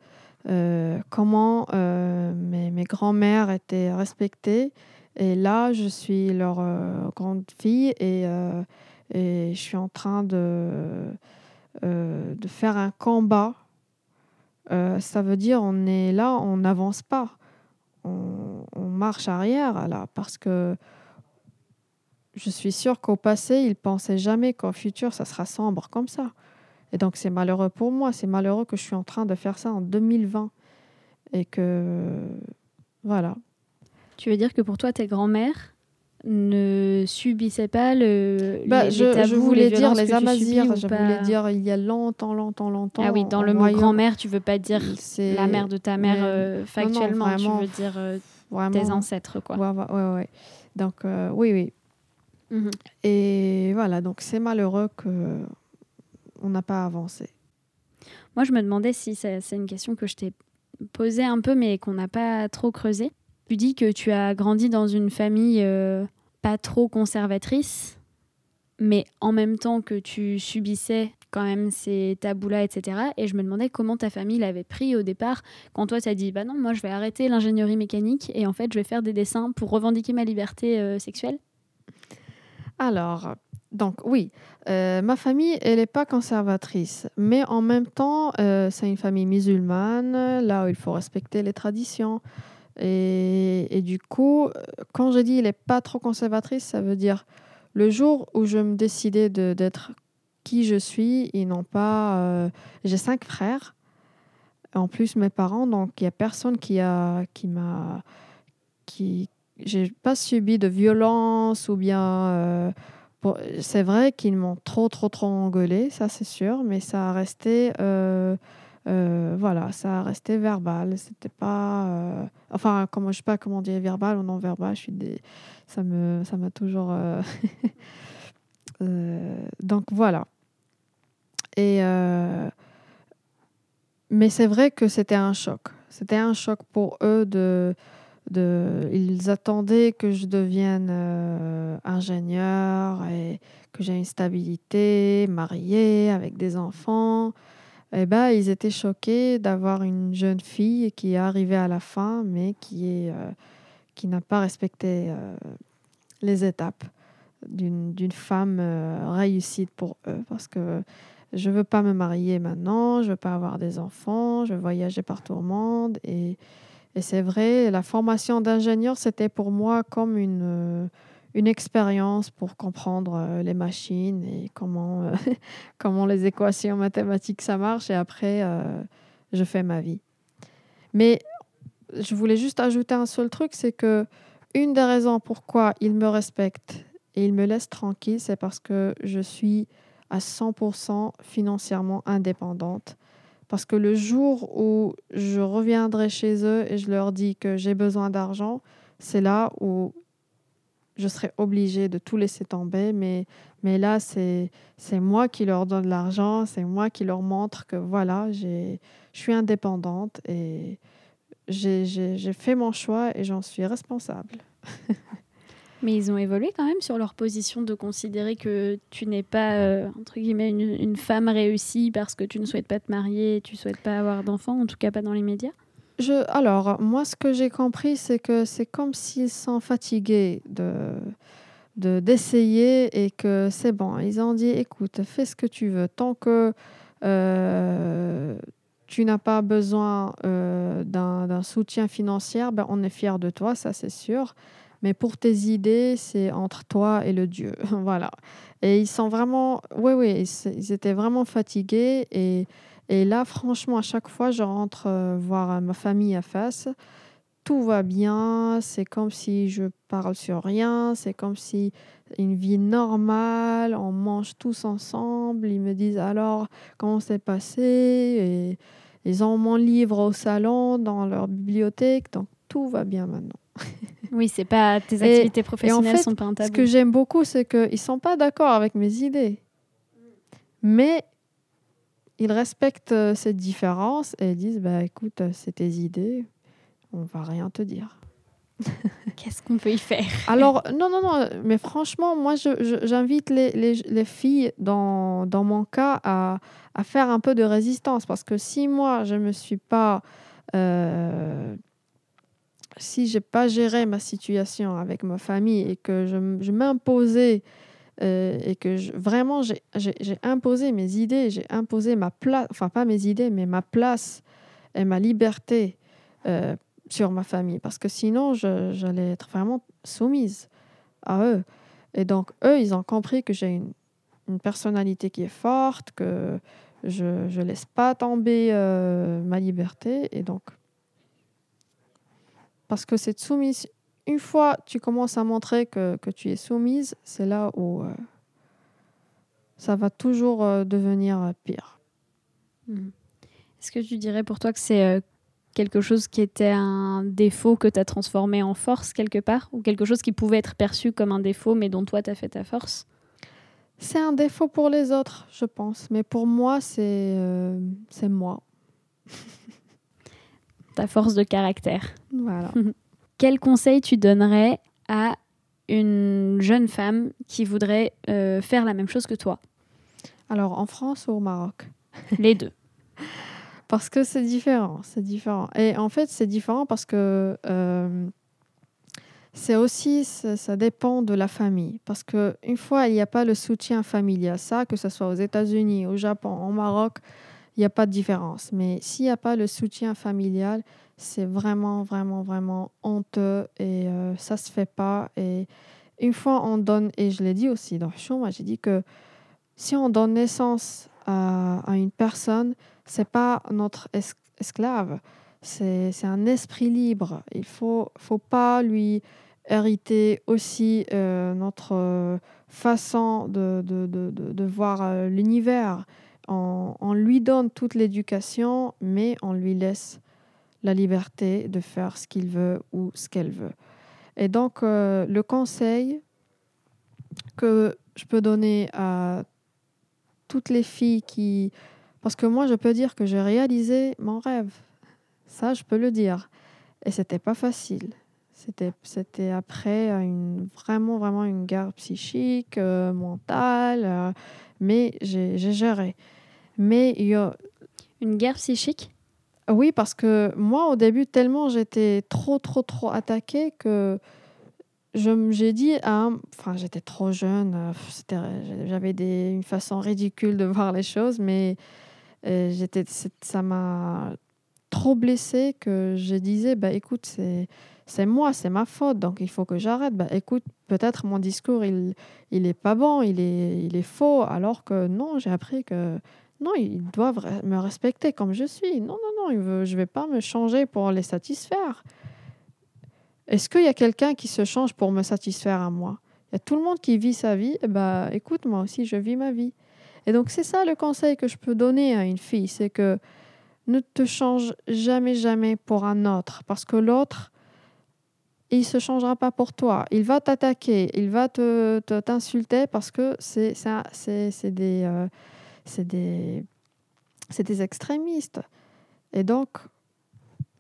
Speaker 5: euh, comment mes, mes grands-mères étaient respectées. Et là, je suis leur grande fille et, et je suis en train de, euh, de faire un combat. Euh, ça veut dire on est là, on n'avance pas on, marche arrière là parce que je suis sûre qu'au passé, ils pensaient jamais qu'au futur, ça sera sombre comme ça. Et donc, c'est malheureux pour moi. C'est malheureux que je suis en train de faire ça en 2020. Et que, voilà.
Speaker 4: Tu veux dire que pour toi, tes grands-mères ne subissaient pas le,
Speaker 5: Bah,
Speaker 4: les,
Speaker 5: je,
Speaker 4: les tabous,
Speaker 5: je voulais
Speaker 4: les
Speaker 5: dire les Amazirs. Je
Speaker 4: pas
Speaker 5: voulais dire il y a longtemps, longtemps, longtemps.
Speaker 4: Ah oui, dans le mot grand-mère, tu veux pas dire la mère de ta mère euh,
Speaker 5: non, non,
Speaker 4: factuellement,
Speaker 5: vraiment,
Speaker 4: tu veux dire euh,
Speaker 5: vraiment.
Speaker 4: tes ancêtres, quoi.
Speaker 5: Ouais, ouais, ouais. Donc, euh, oui, oui.
Speaker 4: Mhm.
Speaker 5: Et voilà, donc c'est malheureux que on n'a pas avancé.
Speaker 4: Moi, je me demandais si c'est c'est une question que je t'ai posée un peu, mais qu'on n'a pas trop creusée. Tu dis que tu as grandi dans une famille euh, pas trop conservatrice, mais en même temps que tu subissais quand même ces tabous-là, etc. Et je me demandais comment ta famille l'avait pris au départ, quand toi, t'as dit, bah non, moi, je vais arrêter l'ingénierie mécanique et en fait, je vais faire des dessins pour revendiquer ma liberté euh, sexuelle.
Speaker 5: Alors, donc oui, euh, ma famille, elle n'est pas conservatrice, mais en même temps, c'est une famille musulmane, là où il faut respecter les traditions. Et, du coup, quand je dis elle n'est pas trop conservatrice, ça veut dire le jour où je me décidais d'être qui je suis, ils n'ont pas... euh, J'ai cinq frères, en plus mes parents, donc il n'y a personne qui a qui m'a... qui J'ai pas subi de violence ou bien... euh, c'est vrai qu'ils m'ont trop, trop, trop engueulé, ça c'est sûr, mais ça a resté, euh, euh, voilà, ça resté verbal. C'était pas, euh, enfin, comment je sais pas comment dire verbal ou non verbal. Je suis des, ça me, ça m'a toujours. euh, donc voilà. Et mais c'est vrai que c'était un choc. C'était un choc pour eux de de, ils attendaient que je devienne ingénieur et que j'ai une stabilité, mariée, avec des enfants. Et ben, ils étaient choqués d'avoir une jeune fille qui est arrivée à la fin, mais qui, euh, qui n'a pas respecté euh, les étapes d'une d'une femme euh, réussite pour eux. Parce que je ne veux pas me marier maintenant, je ne veux pas avoir des enfants, je veux voyager partout au monde. Et, et c'est vrai, la formation d'ingénieur, c'était pour moi comme une, euh, une expérience pour comprendre euh, les machines et comment, euh, comment les équations mathématiques ça marche. Et après, euh, je fais ma vie. Mais je voulais juste ajouter un seul truc, c'est que une des raisons pourquoi ils me respectent et ils me laissent tranquille, c'est parce que je suis à 100% financièrement indépendante. Parce que le jour où je reviendrai chez eux et je leur dis que j'ai besoin d'argent, c'est là où je serai obligée de tout laisser tomber. Mais, mais là, c'est moi qui leur donne l'argent, c'est moi qui leur montre que voilà, je suis indépendante et j'ai fait mon choix et j'en suis responsable.
Speaker 4: Mais ils ont évolué quand même sur leur position de considérer que tu n'es pas, euh, entre guillemets, une, une femme réussie parce que tu ne souhaites pas te marier, tu ne souhaites pas avoir d'enfants, en tout cas pas dans les médias?
Speaker 5: Je, alors, moi, ce que j'ai compris, c'est que c'est comme s'ils sont fatigués de de- d'essayer et que c'est bon. Ils ont dit, écoute, fais ce que tu veux. Tant que euh, tu n'as pas besoin euh, d'un soutien financier, ben, on est fiers de toi, ça c'est sûr. Mais pour tes idées, c'est entre toi et le Dieu. voilà. Et ils sont vraiment... Oui, oui, ils étaient vraiment fatigués. Et, et là, franchement, à chaque fois, je rentre euh, voir euh, ma famille à face. Tout va bien. C'est comme si je parle sur rien. C'est comme si une vie normale. On mange tous ensemble. Ils me disent alors comment c'est passé? Et ils ont mon livre au salon, dans leur bibliothèque. Donc, tout va bien maintenant.
Speaker 4: Oui, c'est pas tes
Speaker 5: Et-
Speaker 4: activités
Speaker 5: et en
Speaker 4: professionnelles
Speaker 5: fait,
Speaker 4: sont pas un tabou.
Speaker 5: Ce que j'aime beaucoup, c'est qu'ils ne sont pas d'accord avec mes idées. Mais ils respectent euh, cette différence et ils disent bah, écoute, euh, c'est tes idées, on va rien te dire.
Speaker 4: Qu'est-ce qu'on peut y faire?
Speaker 5: Alors, non, non, non, mais franchement, moi, je- je- j'invite les, les, les filles, dans, dans mon cas, à, à faire un peu de résistance. Parce que si moi, je ne me suis pas. euh, si j'ai pas géré ma situation avec ma famille et que je, je m'imposais euh, et que vraiment j'ai imposé mes idées, j'ai imposé ma place, enfin pas mes idées, mais ma place et ma liberté euh, sur ma famille, parce que sinon j'allais être vraiment soumise à eux. Et donc eux, ils ont compris que j'ai une, personnalité qui est forte, que je ne laisse pas tomber euh, ma liberté, et donc parce que cette soumise, une fois tu commences à montrer que, que tu es soumise, c'est là où euh, ça va toujours euh, devenir euh, pire.
Speaker 4: Mhm. Est-ce que tu dirais pour toi que c'est euh, quelque chose qui était un défaut que tu as transformé en force quelque part? Ou quelque chose qui pouvait être perçu comme un défaut mais dont toi tu as fait ta force?
Speaker 5: C'est un défaut pour les autres, je pense, mais pour moi, c'est c'est moi.
Speaker 4: Ta force de caractère.
Speaker 5: Voilà.
Speaker 4: Quel conseil tu donnerais à une jeune femme qui voudrait euh, faire la même chose que toi?
Speaker 5: Alors, en France ou au Maroc?
Speaker 4: Les deux.
Speaker 5: Parce que c'est différent, c'est différent. Et en fait, c'est différent parce que euh, c'est aussi, ça, ça dépend de la famille. Parce qu'une fois, il n'y a pas le soutien familial. Ça, que ce soit aux États-Unis, au Japon, au Maroc, il n'y a pas de différence. Mais s'il n'y a pas le soutien familial, c'est vraiment, vraiment, vraiment honteux et euh, ça se fait pas. Et une fois on donne, et je l'ai dit aussi dans le moi j'ai dit que si on donne naissance à, à une personne, c'est pas notre es- esclave, c'est un esprit libre. Il faut, faut pas lui hériter aussi euh, notre façon de, de, de, de, de voir euh, l'univers. On, on lui donne toute l'éducation, mais on lui laisse la liberté de faire ce qu'il veut ou ce qu'elle veut. Et donc, euh, le conseil que je peux donner à toutes les filles qui... Parce que moi, je peux dire que j'ai réalisé mon rêve. Ça, je peux le dire. Et c'était pas facile. C'était, c'était après une, vraiment, vraiment une guerre psychique, euh, mentale, euh, mais j'ai, j'ai géré. Mais il y a...
Speaker 4: Une guerre psychique?
Speaker 5: Oui, parce que moi, au début, tellement j'étais trop, trop, trop attaquée que j'ai dit Enfin, j'étais trop jeune, euh, c'était- j'avais une façon ridicule de voir les choses, mais euh, j'étais, ça m'a trop blessée que je disais bah, écoute, c'est, moi, c'est ma faute, donc il faut que j'arrête. Bah, écoute, peut-être mon discours, il il est pas bon, il est, il est faux, alors que non, j'ai appris que non, ils doivent me respecter comme je suis. Non, non, non, je ne vais pas me changer pour les satisfaire. Est-ce qu'il y a quelqu'un qui se change pour me satisfaire à moi? Il y a tout le monde qui vit sa vie. Eh ben, écoute, moi aussi, je vis ma vie. Et donc, c'est ça le conseil que je peux donner à une fille, c'est que ne te change jamais, jamais pour un autre, parce que l'autre, il ne se changera pas pour toi. Il va t'attaquer, il va te, te- t'insulter parce que c'est des, euh, c'est des, c'est des extrémistes. Et donc,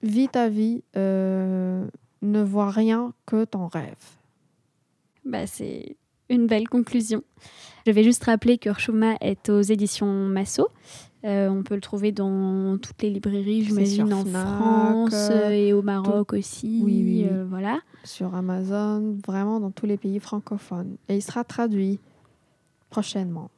Speaker 5: vis ta vie, euh, ne vois rien que ton rêve.
Speaker 4: Bah, c'est une belle conclusion. Je vais juste rappeler que Urshuma est aux éditions Masso. Euh, on peut le trouver dans toutes les librairies, j'imagine, en
Speaker 5: Fnac,
Speaker 4: France
Speaker 5: euh,
Speaker 4: et au Maroc aussi.
Speaker 5: Oui, oui, oui.
Speaker 4: voilà.
Speaker 5: Sur Amazon, vraiment dans tous les pays francophones. Et il sera traduit prochainement.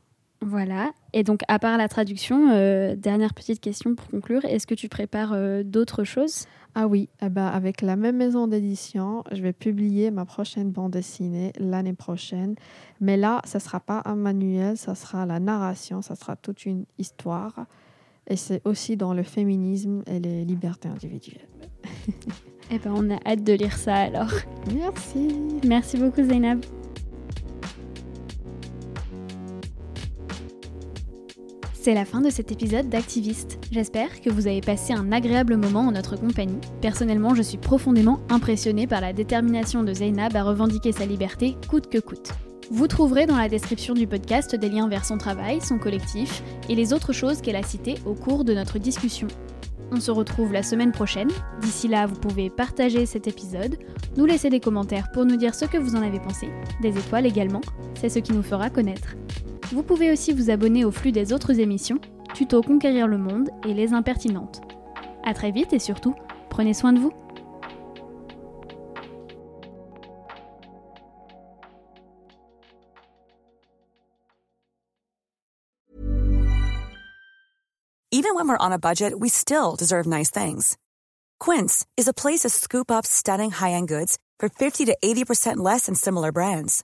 Speaker 4: Voilà. Et donc, à part la traduction, euh, dernière petite question pour conclure, est-ce que tu prépares euh, d'autres choses?
Speaker 5: Ah oui, eh ben, avec la même maison d'édition, je vais publier ma prochaine bande dessinée l'année prochaine. Mais là, ça ne sera pas un manuel, ça sera la narration, ça sera toute une histoire. Et c'est aussi dans le féminisme et les libertés individuelles.
Speaker 4: Eh ben, on a hâte de lire ça alors.
Speaker 5: Merci.
Speaker 4: Merci beaucoup, Zainab. C'est la fin de cet épisode d'Activiste. J'espère que vous avez passé un agréable moment en notre compagnie. Personnellement, je suis profondément impressionnée par la détermination de Zainab à revendiquer sa liberté coûte que coûte. Vous trouverez dans la description du podcast des liens vers son travail, son collectif et les autres choses qu'elle a citées au cours de notre discussion. On se retrouve la semaine prochaine. D'ici là, vous pouvez partager cet épisode, nous laisser des commentaires pour nous dire ce que vous en avez pensé, des étoiles également, c'est ce qui nous fera connaître. Vous pouvez aussi vous abonner au flux des autres émissions, Tuto Conquérir le Monde et Les Impertinentes. A très vite et surtout, prenez soin de vous.
Speaker 6: Even when we're on a budget, we still deserve nice things. Quince is a place to scoop up stunning high-end goods for 50 to 80% less than similar brands.